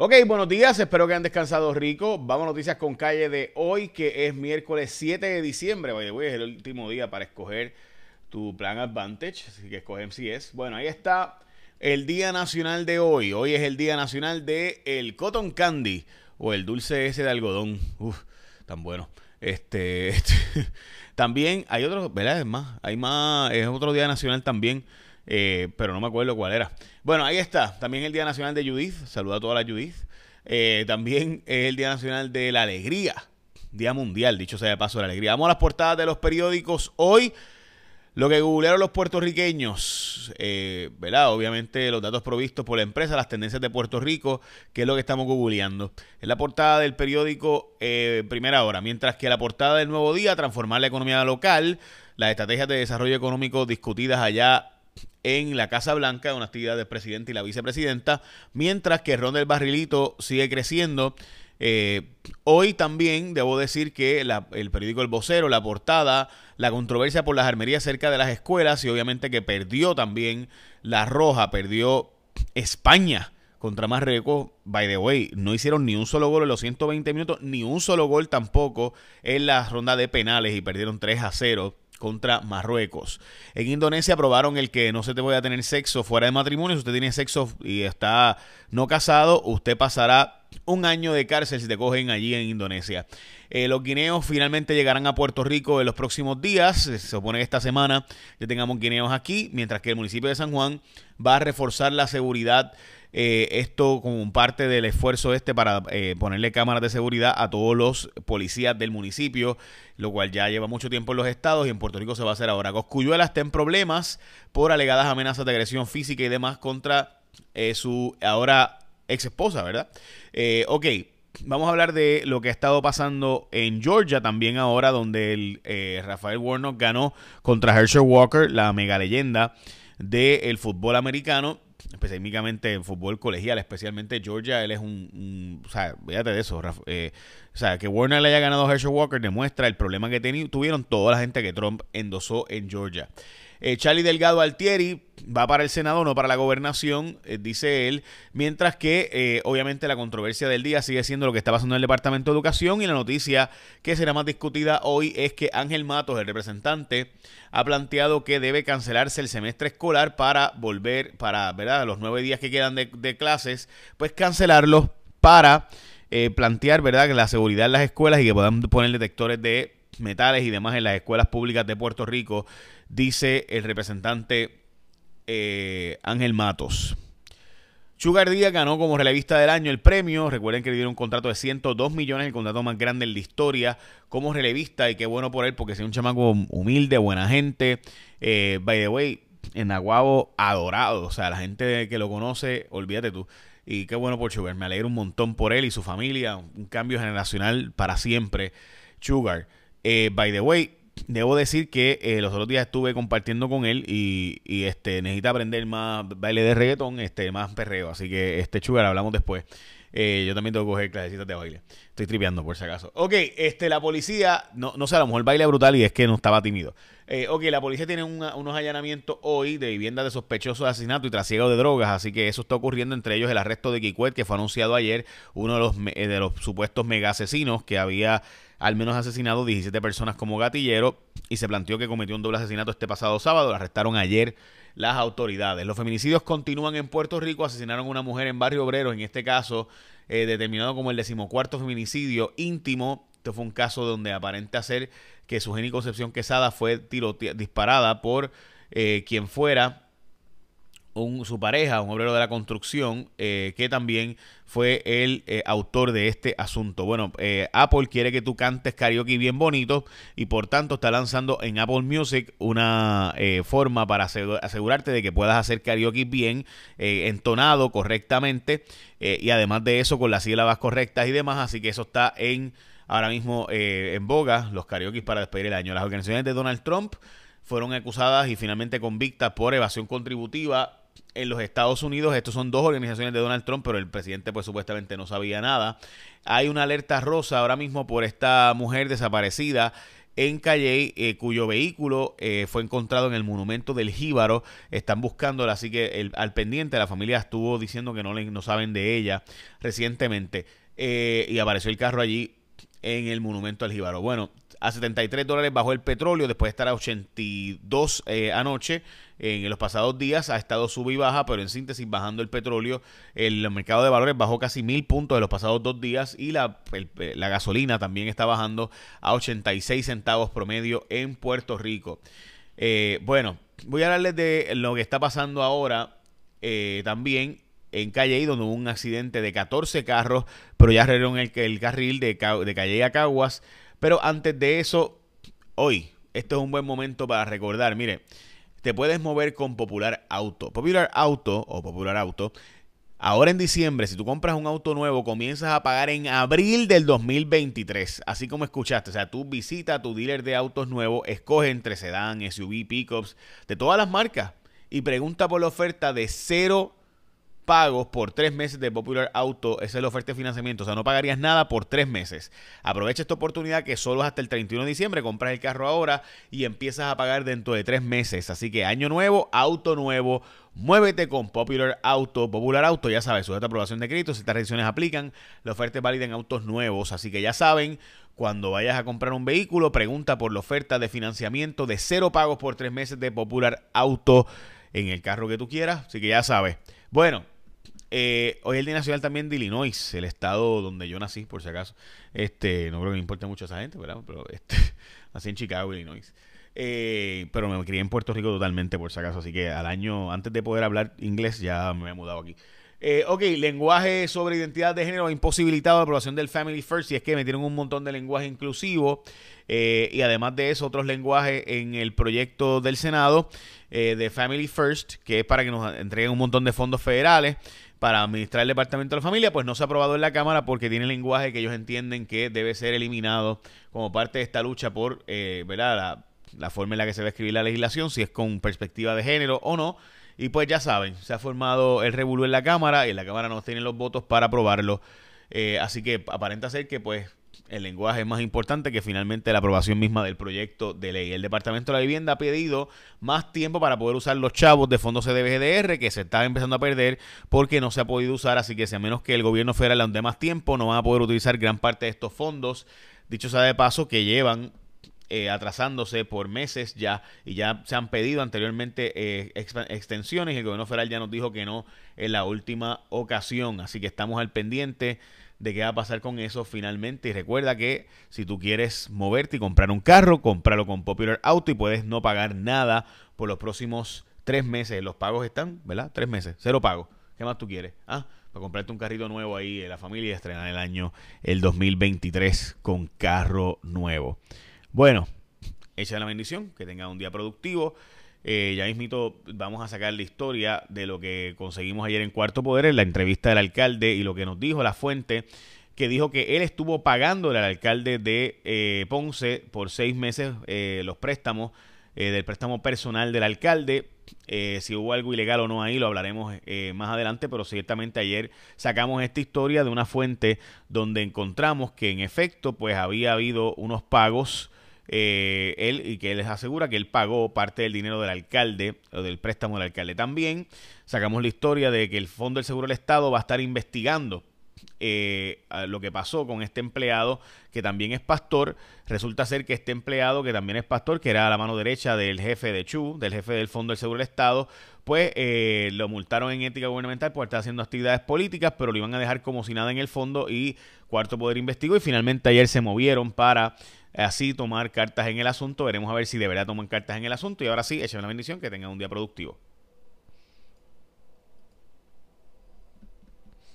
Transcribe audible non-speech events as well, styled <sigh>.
Ok, buenos días, espero que hayan descansado rico. Vamos a noticias con calle de hoy, que es miércoles 7 de diciembre. Hoy es el último día para escoger tu plan Advantage, así que escoge MCS. Bueno, ahí está el Día Nacional de hoy. Hoy es el Día Nacional de el Cotton Candy o el dulce ese de algodón. Uf, tan bueno. Este, este <laughs> también hay otro, ¿verdad? Es más, hay más, es otro Día Nacional también eh, pero no me acuerdo cuál era. Bueno, ahí está. También el Día Nacional de Judith. Saluda a toda la Judith. Eh, también es el Día Nacional de la Alegría. Día Mundial, dicho sea de paso, la alegría. Vamos a las portadas de los periódicos. Hoy, lo que googlearon los puertorriqueños, eh, ¿verdad? Obviamente los datos provistos por la empresa, las tendencias de Puerto Rico, que es lo que estamos googleando. Es la portada del periódico Primera Hora, mientras que la portada del Nuevo Día, transformar la economía local, las estrategias de desarrollo económico discutidas allá en la Casa Blanca, una actividad del presidente y la vicepresidenta, mientras que Ron del Barrilito sigue creciendo. Eh, hoy también debo decir que el periódico El Vocero, la portada, la controversia por las armerías cerca de las escuelas y obviamente que perdió también la Roja, perdió España contra Marruecos. By the way, no hicieron ni un solo gol en los 120 minutos, ni un solo gol tampoco en la ronda de penales y perdieron 3 a 0 contra Marruecos. En Indonesia aprobaron el que no se te pueda tener sexo fuera de matrimonio. Si usted tiene sexo y está no casado, usted pasará un año de cárcel si te cogen allí en Indonesia. Eh, los guineos finalmente llegarán a Puerto Rico en los próximos días. Se supone que esta semana ya tengamos guineos aquí, mientras que el municipio de San Juan va a reforzar la seguridad eh, esto como parte del esfuerzo este para eh, ponerle cámaras de seguridad a todos los policías del municipio, lo cual ya lleva mucho tiempo en los estados y en Puerto Rico se va a hacer ahora. Coscuyuela está en problemas por alegadas amenazas de agresión física y demás contra eh, su ahora ex esposa, ¿verdad? ok. Vamos a hablar de lo que ha estado pasando en Georgia también ahora, donde el, Rafael Warnock ganó contra Herschel Walker, la mega leyenda del fútbol americano específicamente en fútbol colegial, especialmente Georgia, él es un, o sea, fíjate de eso, eh, o sea, que Warner le haya ganado a Herschel Walker demuestra el problema que tuvieron toda la gente que Trump endosó en Georgia. Eh, Charlie Delgado Altieri va para el Senado, no para la gobernación, eh, dice él, mientras que eh, obviamente la controversia del día sigue siendo lo que está pasando en el Departamento de Educación y la noticia que será más discutida hoy es que Ángel Matos, el representante, ha planteado que debe cancelarse el semestre escolar para volver, para, ¿verdad? Los nueve días que quedan de, clases, pues cancelarlos para plantear, ¿verdad? La seguridad en las escuelas y que puedan poner detectores de metales y demás en las escuelas públicas de Puerto Rico dice el representante eh, Ángel Matos. Sugar Díaz ganó como relevista del año el premio. Recuerden que le dieron un contrato de 102 millones, el contrato más grande en la historia como relevista. Y qué bueno por él, porque es un chamaco humilde, buena gente. Eh, by the way, en Aguabo, adorado. O sea, la gente que lo conoce, olvídate tú. Y qué bueno por Sugar. Me alegro un montón por él y su familia. Un cambio generacional para siempre. Sugar. Eh, by the way, Debo decir que eh, los otros días estuve compartiendo con él y, este necesita aprender más baile de reggaetón, este más perreo. Así que este chugar hablamos después. Eh, yo también tengo que coger clasecitas de baile. Estoy tripeando por si acaso. Ok, este, la policía, no, no sé, a lo mejor baile brutal y es que no estaba tímido. Eh, ok, la policía tiene unos allanamientos hoy de viviendas de sospechosos de asesinato y trasiego de drogas, así que eso está ocurriendo entre ellos el arresto de Kikwet, que fue anunciado ayer, uno de los, de los supuestos mega asesinos que había al menos asesinado 17 personas como gatillero y se planteó que cometió un doble asesinato este pasado sábado. Lo arrestaron ayer las autoridades. Los feminicidios continúan en Puerto Rico. Asesinaron a una mujer en Barrio Obrero, en este caso eh, determinado como el decimocuarto feminicidio íntimo. Este fue un caso donde aparenta ser que su Concepción Quesada fue disparada por eh, quien fuera su pareja, un obrero de la construcción, eh, que también fue el eh, autor de este asunto. Bueno, eh, Apple quiere que tú cantes karaoke bien bonito y por tanto está lanzando en Apple Music una forma para asegurarte de que puedas hacer karaoke bien entonado correctamente y además de eso con las sílabas correctas y demás. Así que eso está en ahora mismo en boga, los karaoke para despedir el año. Las organizaciones de Donald Trump fueron acusadas y finalmente convictas por evasión contributiva en los Estados Unidos. Estos son dos organizaciones de Donald Trump, pero el presidente pues supuestamente no sabía nada. Hay una alerta rosa ahora mismo por esta mujer desaparecida en Calle, eh, cuyo vehículo eh, fue encontrado en el monumento del Jíbaro. Están buscándola, así que al pendiente la familia estuvo diciendo que no, le, no saben de ella recientemente. Eh, y apareció el carro allí en el monumento al Jíbaro. Bueno, a 73 dólares bajó el petróleo después de estar a 82 anoche. En los pasados días ha estado sub y baja, pero en síntesis bajando el petróleo. El mercado de valores bajó casi mil puntos en los pasados dos días y la, la gasolina también está bajando a 86 centavos promedio en Puerto Rico. Eh, bueno, voy a hablarles de lo que está pasando ahora eh, también en Calle donde hubo un accidente de 14 carros, pero ya arreglaron el, el carril de, de Calle a Caguas. Pero antes de eso, hoy, este es un buen momento para recordar, mire, te puedes mover con Popular Auto. Popular Auto o Popular Auto. Ahora en diciembre, si tú compras un auto nuevo, comienzas a pagar en abril del 2023. Así como escuchaste. O sea, tú visita a tu dealer de autos nuevos, escoge entre sedán, SUV, pickups, de todas las marcas. Y pregunta por la oferta de cero pagos por tres meses de Popular Auto. Esa es la oferta de financiamiento. O sea, no pagarías nada por tres meses. Aprovecha esta oportunidad que solo es hasta el 31 de diciembre. Compras el carro ahora y empiezas a pagar dentro de tres meses. Así que año nuevo, auto nuevo. Muévete con Popular Auto. Popular Auto, ya sabes, sujeta aprobación de crédito. Si estas restricciones aplican, la oferta es válida en autos nuevos. Así que ya saben, cuando vayas a comprar un vehículo, pregunta por la oferta de financiamiento de cero pagos por tres meses de Popular Auto en el carro que tú quieras. Así que ya sabes. Bueno, eh, hoy es el Día Nacional también de Illinois, el estado donde yo nací, por si acaso. Este, no creo que me importe mucho a esa gente, ¿verdad? Pero este, <laughs> nací en Chicago, Illinois. Eh, pero me crié en Puerto Rico totalmente, por si acaso. Así que al año, antes de poder hablar inglés, ya me he mudado aquí. Eh, ok, lenguaje sobre identidad de género ha imposibilitado la aprobación del Family First y es que metieron un montón de lenguaje inclusivo eh, y además de eso otros lenguajes en el proyecto del Senado de Family First, que es para que nos entreguen un montón de fondos federales para administrar el Departamento de la Familia, pues no se ha aprobado en la Cámara porque tiene lenguaje que ellos entienden que debe ser eliminado como parte de esta lucha por eh, ¿verdad? La, forma en la que se va a escribir la legislación, si es con perspectiva de género o no. Y pues ya saben, se ha formado el revuelo en la Cámara y la Cámara no tienen los votos para aprobarlo. Eh, así que aparenta ser que pues el lenguaje es más importante que finalmente la aprobación misma del proyecto de ley. El Departamento de la Vivienda ha pedido más tiempo para poder usar los chavos de fondos CDBGDR que se están empezando a perder porque no se ha podido usar, así que si a menos que el gobierno federal le dé más tiempo, no van a poder utilizar gran parte de estos fondos. Dicho sea de paso, que llevan eh, atrasándose por meses ya y ya se han pedido anteriormente eh, extensiones y el gobierno federal ya nos dijo que no en la última ocasión. Así que estamos al pendiente de qué va a pasar con eso finalmente. Y recuerda que si tú quieres moverte y comprar un carro, cómpralo con Popular Auto y puedes no pagar nada por los próximos tres meses. Los pagos están, ¿verdad? Tres meses, cero pago. ¿Qué más tú quieres? Ah, para comprarte un carrito nuevo ahí en la familia y estrenar el año el 2023 con carro nuevo. Bueno, echa la bendición, que tenga un día productivo. Eh, ya mismito vamos a sacar la historia de lo que conseguimos ayer en Cuarto Poder, en la entrevista del alcalde y lo que nos dijo la fuente, que dijo que él estuvo pagando al alcalde de eh, Ponce por seis meses eh, los préstamos del préstamo personal del alcalde. si hubo algo ilegal o no ahí, lo hablaremos más adelante, pero ciertamente ayer sacamos esta historia de una fuente donde encontramos que en efecto pues había habido unos pagos eh, él y que les asegura que él pagó parte del dinero del alcalde o del préstamo del alcalde. También sacamos la historia de que el Fondo del Seguro del Estado va a estar investigando eh, lo que pasó con este empleado que también es pastor. Resulta ser que este empleado que también es pastor, que era la mano derecha del jefe de Chu, del jefe del Fondo del Seguro del Estado, pues eh, lo multaron en ética gubernamental por estar haciendo actividades políticas, pero lo iban a dejar como si nada en el fondo y Cuarto Poder investigó y finalmente ayer se movieron para así tomar cartas en el asunto. Veremos a ver si de verdad toman cartas en el asunto. Y ahora sí, echen la bendición, que tengan un día productivo.